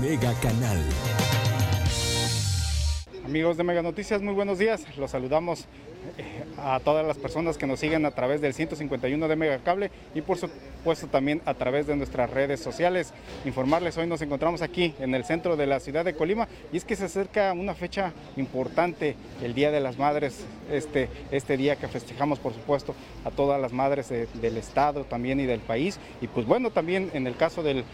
Mega Canal. Amigos de Mega Noticias, muy buenos días. Los saludamos a todas las personas que nos siguen a través del 151 de Megacable y por supuesto también a través de nuestras redes sociales. Informarles, hoy nos encontramos aquí en el centro de la ciudad de Colima y es que se acerca una fecha importante, el Día de las Madres, este, este día que festejamos por supuesto a todas las madres de- del estado también y del país. Y pues bueno, también en el caso de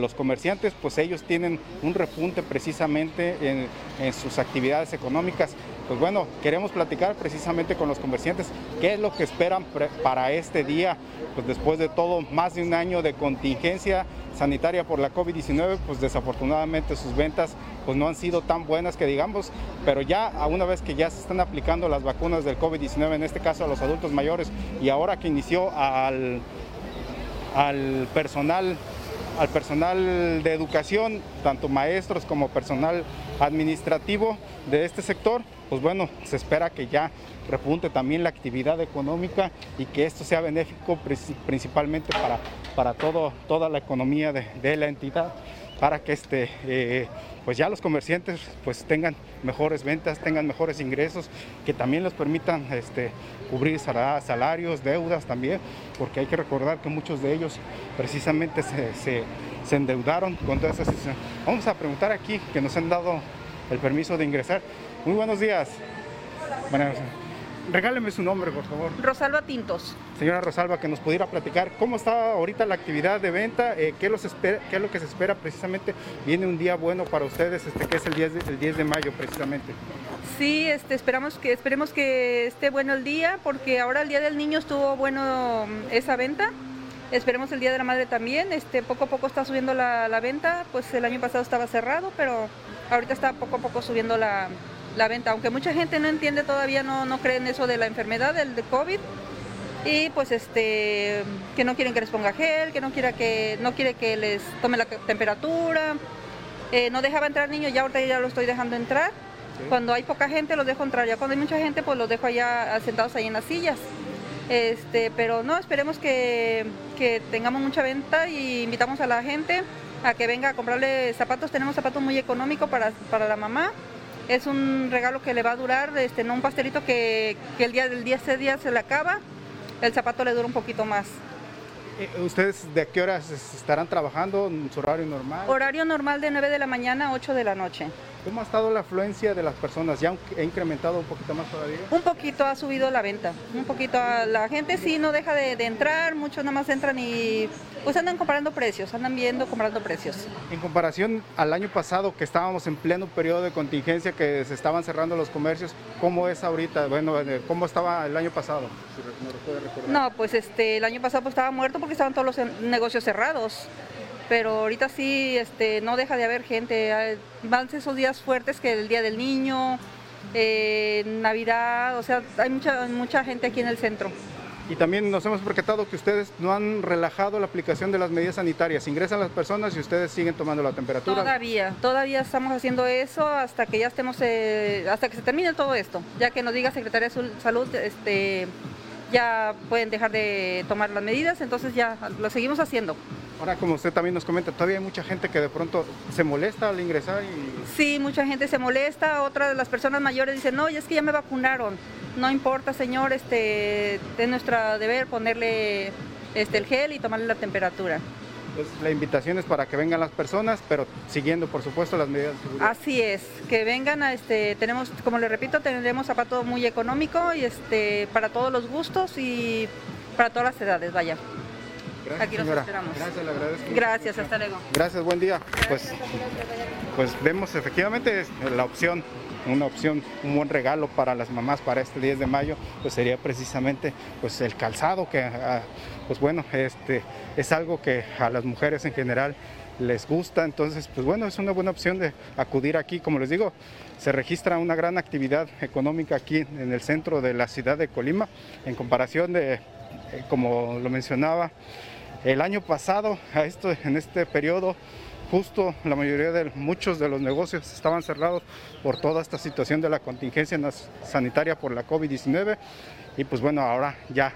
los comerciantes, pues ellos tienen un repunte precisamente en, en sus actividades económicas. Pues bueno, queremos platicar precisamente con los comerciantes qué es lo que esperan para este día, pues después de todo, más de un año de contingencia sanitaria por la COVID-19, pues desafortunadamente sus ventas pues no han sido tan buenas que digamos, pero ya una vez que ya se están aplicando las vacunas del COVID-19, en este caso a los adultos mayores, y ahora que inició al, al personal al personal de educación, tanto maestros como personal administrativo de este sector, pues bueno, se espera que ya repunte también la actividad económica y que esto sea benéfico princi- principalmente para, para todo, toda la economía de, de la entidad, para que este, eh, pues ya los comerciantes pues tengan mejores ventas, tengan mejores ingresos, que también les permitan este, cubrir sala- salarios, deudas también, porque hay que recordar que muchos de ellos precisamente se, endeudaron con toda esa situación. Vamos a preguntar aquí, que nos han dado el permiso de ingresar. Muy buenos días. Bueno, regáleme su nombre, por favor. Rosalba Tintos. Señora Rosalba, que nos pudiera platicar cómo está ahorita la actividad de venta, eh, qué, los espera- qué es lo que se espera precisamente. Viene un día bueno para ustedes, este, que es el 10 de, el 10 de mayo precisamente. Sí, este, esperamos que, esperemos que esté bueno el día, porque ahora el Día del Niño estuvo bueno mm, esa venta. Esperemos el Día de la Madre también. Este, poco a poco está subiendo la, la venta. Pues el año pasado estaba cerrado, pero ahorita está poco a poco subiendo la, la venta. Aunque mucha gente no entiende todavía, no, no cree en eso de la enfermedad, del de COVID. Y pues este, que no quieren que les ponga gel, que no quiera que, no quiere que les tome la temperatura. Eh, no dejaba entrar niños, ya ahorita ya lo estoy dejando entrar. Cuando hay poca gente los dejo entrar, ya cuando hay mucha gente pues los dejo allá sentados ahí en las sillas. Este, pero no, esperemos que, que tengamos mucha venta y invitamos a la gente a que venga a comprarle zapatos. Tenemos zapatos muy económicos para, para la mamá. Es un regalo que le va a durar, este, no un pastelito que, que el día del día ese día se le acaba. El zapato le dura un poquito más. Eh, ¿Ustedes de qué horas es- estarán trabajando en su horario normal? Horario normal de 9 de la mañana a 8 de la noche. ¿Cómo ha estado la afluencia de las personas? ¿Ya ha incrementado un poquito más todavía? Un poquito ha subido la venta, un poquito a- la gente sí no deja de, de entrar, muchos nada más entran y pues andan comparando precios, andan viendo comprando precios. En comparación al año pasado que estábamos en pleno periodo de contingencia, que se estaban cerrando los comercios, ¿cómo es ahorita? Bueno, eh, ¿cómo estaba el año pasado? Si re- me lo puede recordar. No, pues este el año pasado pues estaba muerto porque estaban todos los negocios cerrados. Pero ahorita sí este no deja de haber gente, hay- van esos días fuertes que el Día del Niño, eh, Navidad, o sea, hay mucha mucha gente aquí en el centro. Y también nos hemos percatado que ustedes no han relajado la aplicación de las medidas sanitarias. Ingresan las personas y ustedes siguen tomando la temperatura. Todavía, todavía estamos haciendo eso hasta que ya estemos, eh, hasta que se termine todo esto. Ya que nos diga Secretaría de Salud, este, ya pueden dejar de tomar las medidas, entonces ya lo seguimos haciendo. Ahora, como usted también nos comenta, todavía hay mucha gente que de pronto se molesta al ingresar y... Sí, mucha gente se molesta, otra de las personas mayores dicen, no, y es que ya me vacunaron. No importa, señor, este, es nuestro deber ponerle este, el gel y tomarle la temperatura. Pues la invitación es para que vengan las personas, pero siguiendo, por supuesto, las medidas de seguridad. Así es, que vengan a este, tenemos, como le repito, tendremos zapato muy económico y este, para todos los gustos y para todas las edades, vaya. Gracias, Aquí los señora. esperamos. Gracias, le agradezco. Gracias, hasta luego. Gracias, buen día. Pues, pues vemos efectivamente es la opción, una opción, un buen regalo para las mamás para este 10 de mayo, pues sería precisamente pues el calzado que, ah, pues bueno, este es algo que a las mujeres en general les gusta, entonces pues bueno, es una buena opción de acudir aquí, como les digo, se registra una gran actividad económica aquí en el centro de la ciudad de Colima, en comparación de, como lo mencionaba, el año pasado, a esto, en este periodo, justo la mayoría de muchos de los negocios estaban cerrados por toda esta situación de la contingencia sanitaria por la COVID-19 y pues bueno, ahora ya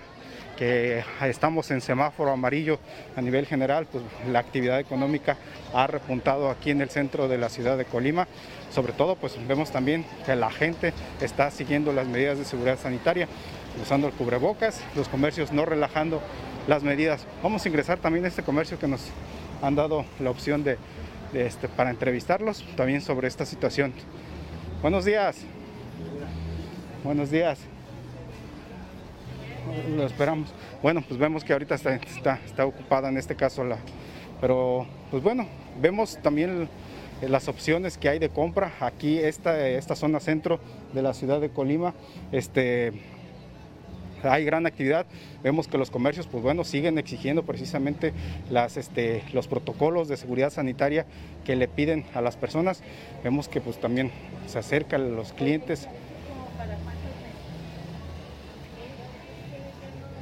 que estamos en semáforo amarillo a nivel general, pues la actividad económica ha repuntado aquí en el centro de la ciudad de Colima. Sobre todo, pues vemos también que la gente está siguiendo las medidas de seguridad sanitaria, usando el cubrebocas, los comercios no relajando las medidas. Vamos a ingresar también a este comercio que nos han dado la opción de, este, para entrevistarlos también sobre esta situación. Buenos días. Buenos días. Lo esperamos. Bueno, pues vemos que ahorita está, está, está ocupada en este caso la... Pero, pues bueno, vemos también las opciones que hay de compra. Aquí esta, esta zona centro de la ciudad de Colima, este, hay gran actividad. Vemos que los comercios, pues bueno, siguen exigiendo precisamente las, este, los protocolos de seguridad sanitaria que le piden a las personas. Vemos que pues también se acercan los clientes.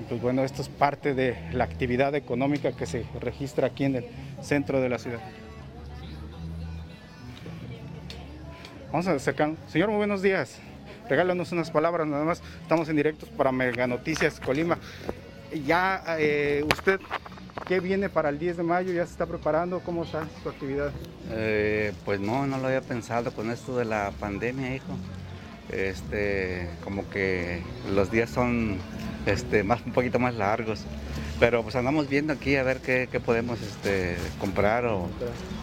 Pues bueno, esto es parte de la actividad económica que se registra aquí en el centro de la ciudad. Vamos a acercar. Señor, muy buenos días. Regálanos unas palabras nada más. Estamos en directos para Mega Noticias Colima. Ya eh, usted, ¿qué viene para el 10 de mayo? ¿Ya se está preparando? ¿Cómo está su actividad? Eh, pues no, no lo había pensado con esto de la pandemia, hijo. Este, como que los días son este, más, un poquito más largos. Pero pues andamos viendo aquí a ver qué, qué podemos este, comprar o,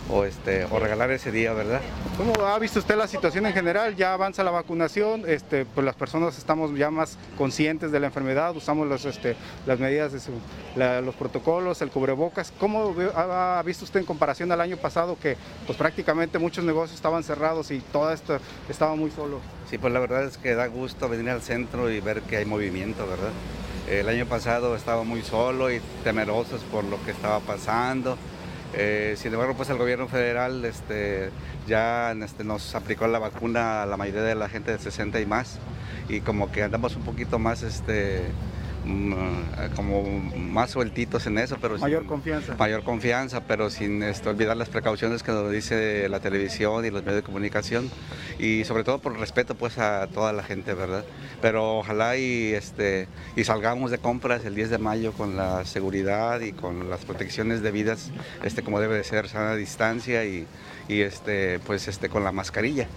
o, este, o regalar ese día, ¿verdad? ¿Cómo ha visto usted la situación en general? Ya avanza la vacunación, este, pues las personas estamos ya más conscientes de la enfermedad, usamos los, este, las medidas, de su- la- los protocolos, el cubrebocas. ¿Cómo ha visto usted en comparación al año pasado que pues prácticamente muchos negocios estaban cerrados y todo esto estaba muy solo? Sí, pues la verdad es que da gusto venir al centro y ver que hay movimiento, ¿verdad? El año pasado estaba muy solo y temerosos por lo que estaba pasando. Eh, sin embargo, pues el gobierno federal este, ya este, nos aplicó la vacuna a la mayoría de la gente de 60 y más y como que andamos un poquito más, este, como más sueltitos en eso, pero Mayor sin- confianza. mayor confianza, pero sin este, olvidar las precauciones que nos dice la televisión y los medios de comunicación y sobre todo por respeto pues a toda la gente, ¿verdad? Pero ojalá y este y salgamos de compras el 10 de mayo con la seguridad y con las protecciones debidas, este como debe de ser, sana distancia y, y este pues este con la mascarilla.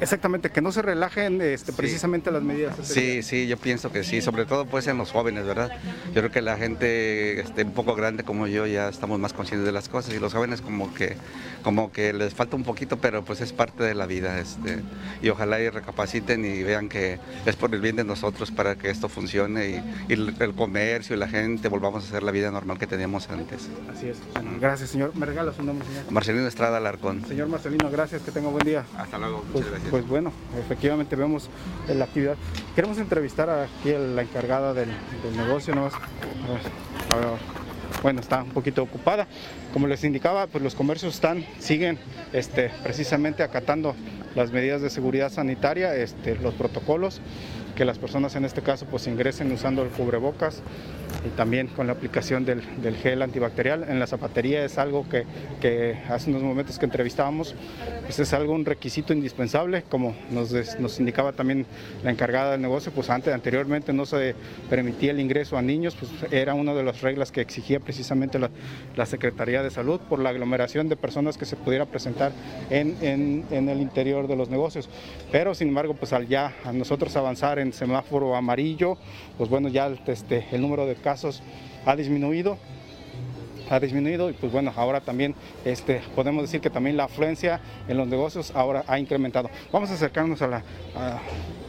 Exactamente, que no se relajen este, Sí. precisamente las medidas. Sí, sí, yo pienso que sí, sobre todo pues en los jóvenes, ¿verdad? Yo creo que la gente este, un poco grande como yo ya estamos más conscientes de las cosas y los jóvenes como que como que les falta un poquito, pero pues es parte de la vida, este, y ojalá y recapaciten y vean que es por el bien de nosotros para que esto funcione y, y el, comercio y la gente volvamos a hacer la vida normal que teníamos antes. Así es. Gracias, señor. ¿Me regala su nombre, señor? Marcelino Estrada Alarcón. Señor Marcelino, gracias, que tenga buen día. Hasta luego, Pues, pues bueno, efectivamente vemos la actividad. Queremos entrevistar aquí a la encargada del, del negocio, ¿no? A. Bueno, está un poquito ocupada. Como les indicaba, pues los comercios están, siguen este, precisamente acatando las medidas de seguridad sanitaria, este, los protocolos, que las personas en este caso pues ingresen usando el cubrebocas, y también con la aplicación del, del gel antibacterial. En la zapatería es algo que, que hace unos momentos que entrevistábamos, pues es algo un requisito indispensable, como nos, nos indicaba también la encargada del negocio, pues antes, anteriormente no se permitía el ingreso a niños, pues era una de las reglas que exigía precisamente la, la Secretaría de Salud por la aglomeración de personas que se pudiera presentar en, en- en el interior de los negocios. Pero sin embargo, pues al ya a nosotros avanzar en semáforo amarillo, pues bueno, ya este, el número de casos ha disminuido ha disminuido y pues bueno, ahora también este, podemos decir que también la afluencia en los negocios ahora ha incrementado. Vamos a acercarnos a la... a-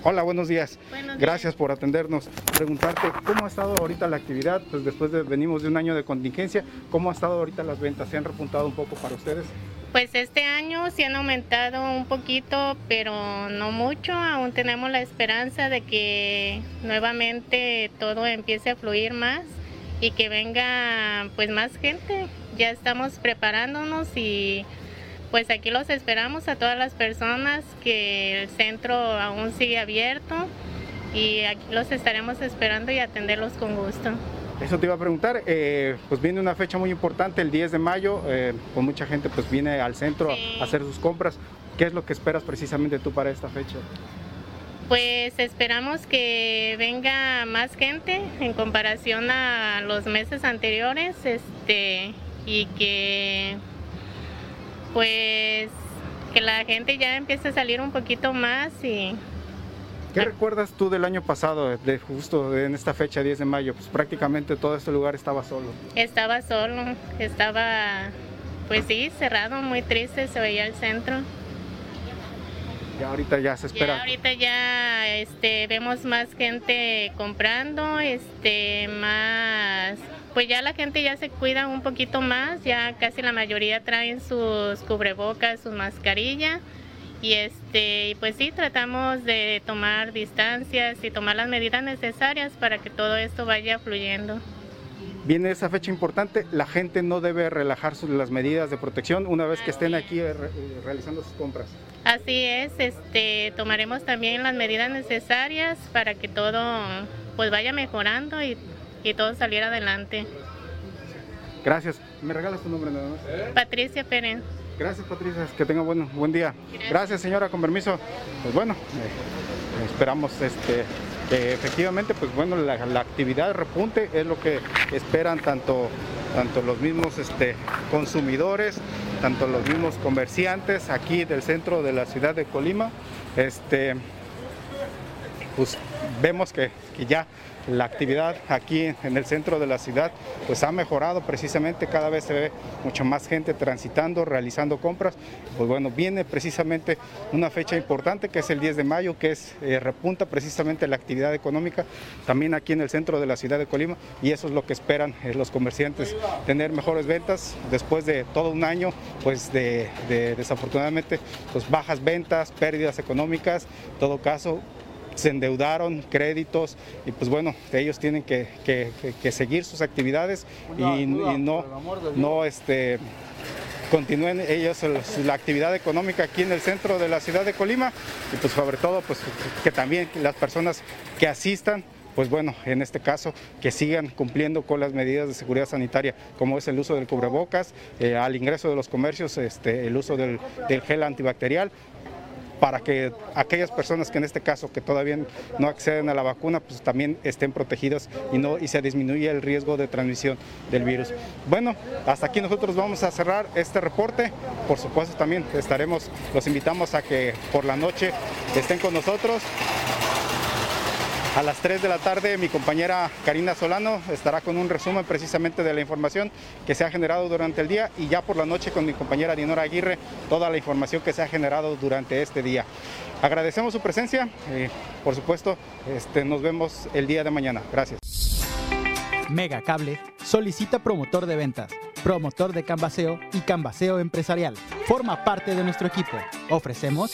Hola, buenos días. Buenos días. Gracias por atendernos. Preguntarte cómo ha estado ahorita la actividad, pues después de venimos de un año de contingencia, ¿cómo ha estado ahorita las ventas? ¿Se han repuntado un poco para ustedes? Pues este año sí han aumentado un poquito, pero no mucho. Aún tenemos la esperanza de que nuevamente todo empiece a fluir más y que venga pues más gente. Ya estamos preparándonos y pues aquí los esperamos a todas las personas que el centro aún sigue abierto y aquí los estaremos esperando y atenderlos con gusto. Eso te iba a preguntar, eh, pues viene una fecha muy importante, el 10 de mayo, eh, pues mucha gente pues viene al centro Sí. a hacer sus compras. ¿Qué es lo que esperas precisamente tú para esta fecha? Pues esperamos que venga más gente en comparación a los meses anteriores, este, y que pues que la gente ya empiece a salir un poquito más y ¿Qué recuerdas tú del año pasado, de justo en esta fecha 10 de mayo? Pues prácticamente todo este lugar estaba solo. estaba solo, estaba pues sí, cerrado, muy triste, se veía el centro. Y ahorita ya se Ya espera. ahorita ya este vemos más gente comprando, este más pues ya la gente ya se cuida un poquito más, ya casi la mayoría traen sus cubrebocas, sus mascarillas y este pues sí tratamos de tomar distancias y tomar las medidas necesarias para que todo esto vaya fluyendo. Viene esa fecha importante, la gente no debe relajar las medidas de protección una vez que estén aquí eh, eh, realizando sus compras. Así es, este, tomaremos también las medidas necesarias para que todo pues vaya mejorando y, y todo saliera adelante. Gracias. ¿Me regalas tu nombre nada más? Patricia Pérez. Gracias Patricia, que tenga buen, buen día. Gracias. Señora, con permiso. Pues bueno, eh, esperamos este, efectivamente, pues bueno, la, la actividad repunte es lo que esperan tanto, tanto los mismos este, consumidores, tanto los mismos comerciantes aquí del centro de la ciudad de Colima. Este, pues vemos que, que ya la actividad aquí en el centro de la ciudad pues ha mejorado precisamente, cada vez se ve mucho más gente transitando, realizando compras. Pues bueno, viene precisamente una fecha importante que es el 10 de mayo, que es eh, repunta precisamente la actividad económica también aquí en el centro de la ciudad de Colima y eso es lo que esperan eh, los comerciantes, tener mejores ventas después de todo un año pues de, de desafortunadamente pues bajas ventas, pérdidas económicas, en todo caso se endeudaron, créditos, y pues bueno, ellos tienen que, que- que- que seguir sus actividades y, y no, no este, continúen ellos el- la actividad económica aquí en el centro de la ciudad de Colima y pues sobre todo pues que también las personas que asistan pues bueno, en este caso, que sigan cumpliendo con las medidas de seguridad sanitaria, como es el uso del cubrebocas, eh, al ingreso de los comercios, este, el uso del, del gel antibacterial, para que aquellas personas que en este caso que todavía no acceden a la vacuna pues también estén protegidas y no y se disminuye el riesgo de transmisión del virus. Bueno, hasta aquí nosotros vamos a cerrar este reporte. Por supuesto también estaremos los invitamos a que por la noche estén con nosotros. A las 3 de la tarde mi compañera Karina Solano estará con un resumen precisamente de la información que se ha generado durante el día y ya por la noche con mi compañera Dinora Aguirre toda la información que se ha generado durante este día. Agradecemos su presencia, eh, por supuesto este, nos vemos el día de mañana. Gracias. Mega Cable solicita promotor de ventas, promotor de canvaseo y canvaseo empresarial. Forma parte de nuestro equipo. Ofrecemos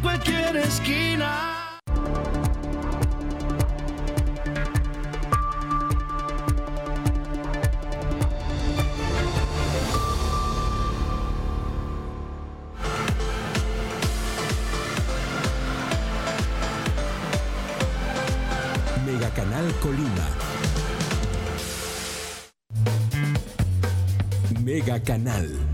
cualquier esquina. Mega Canal Colima. Mega Canal.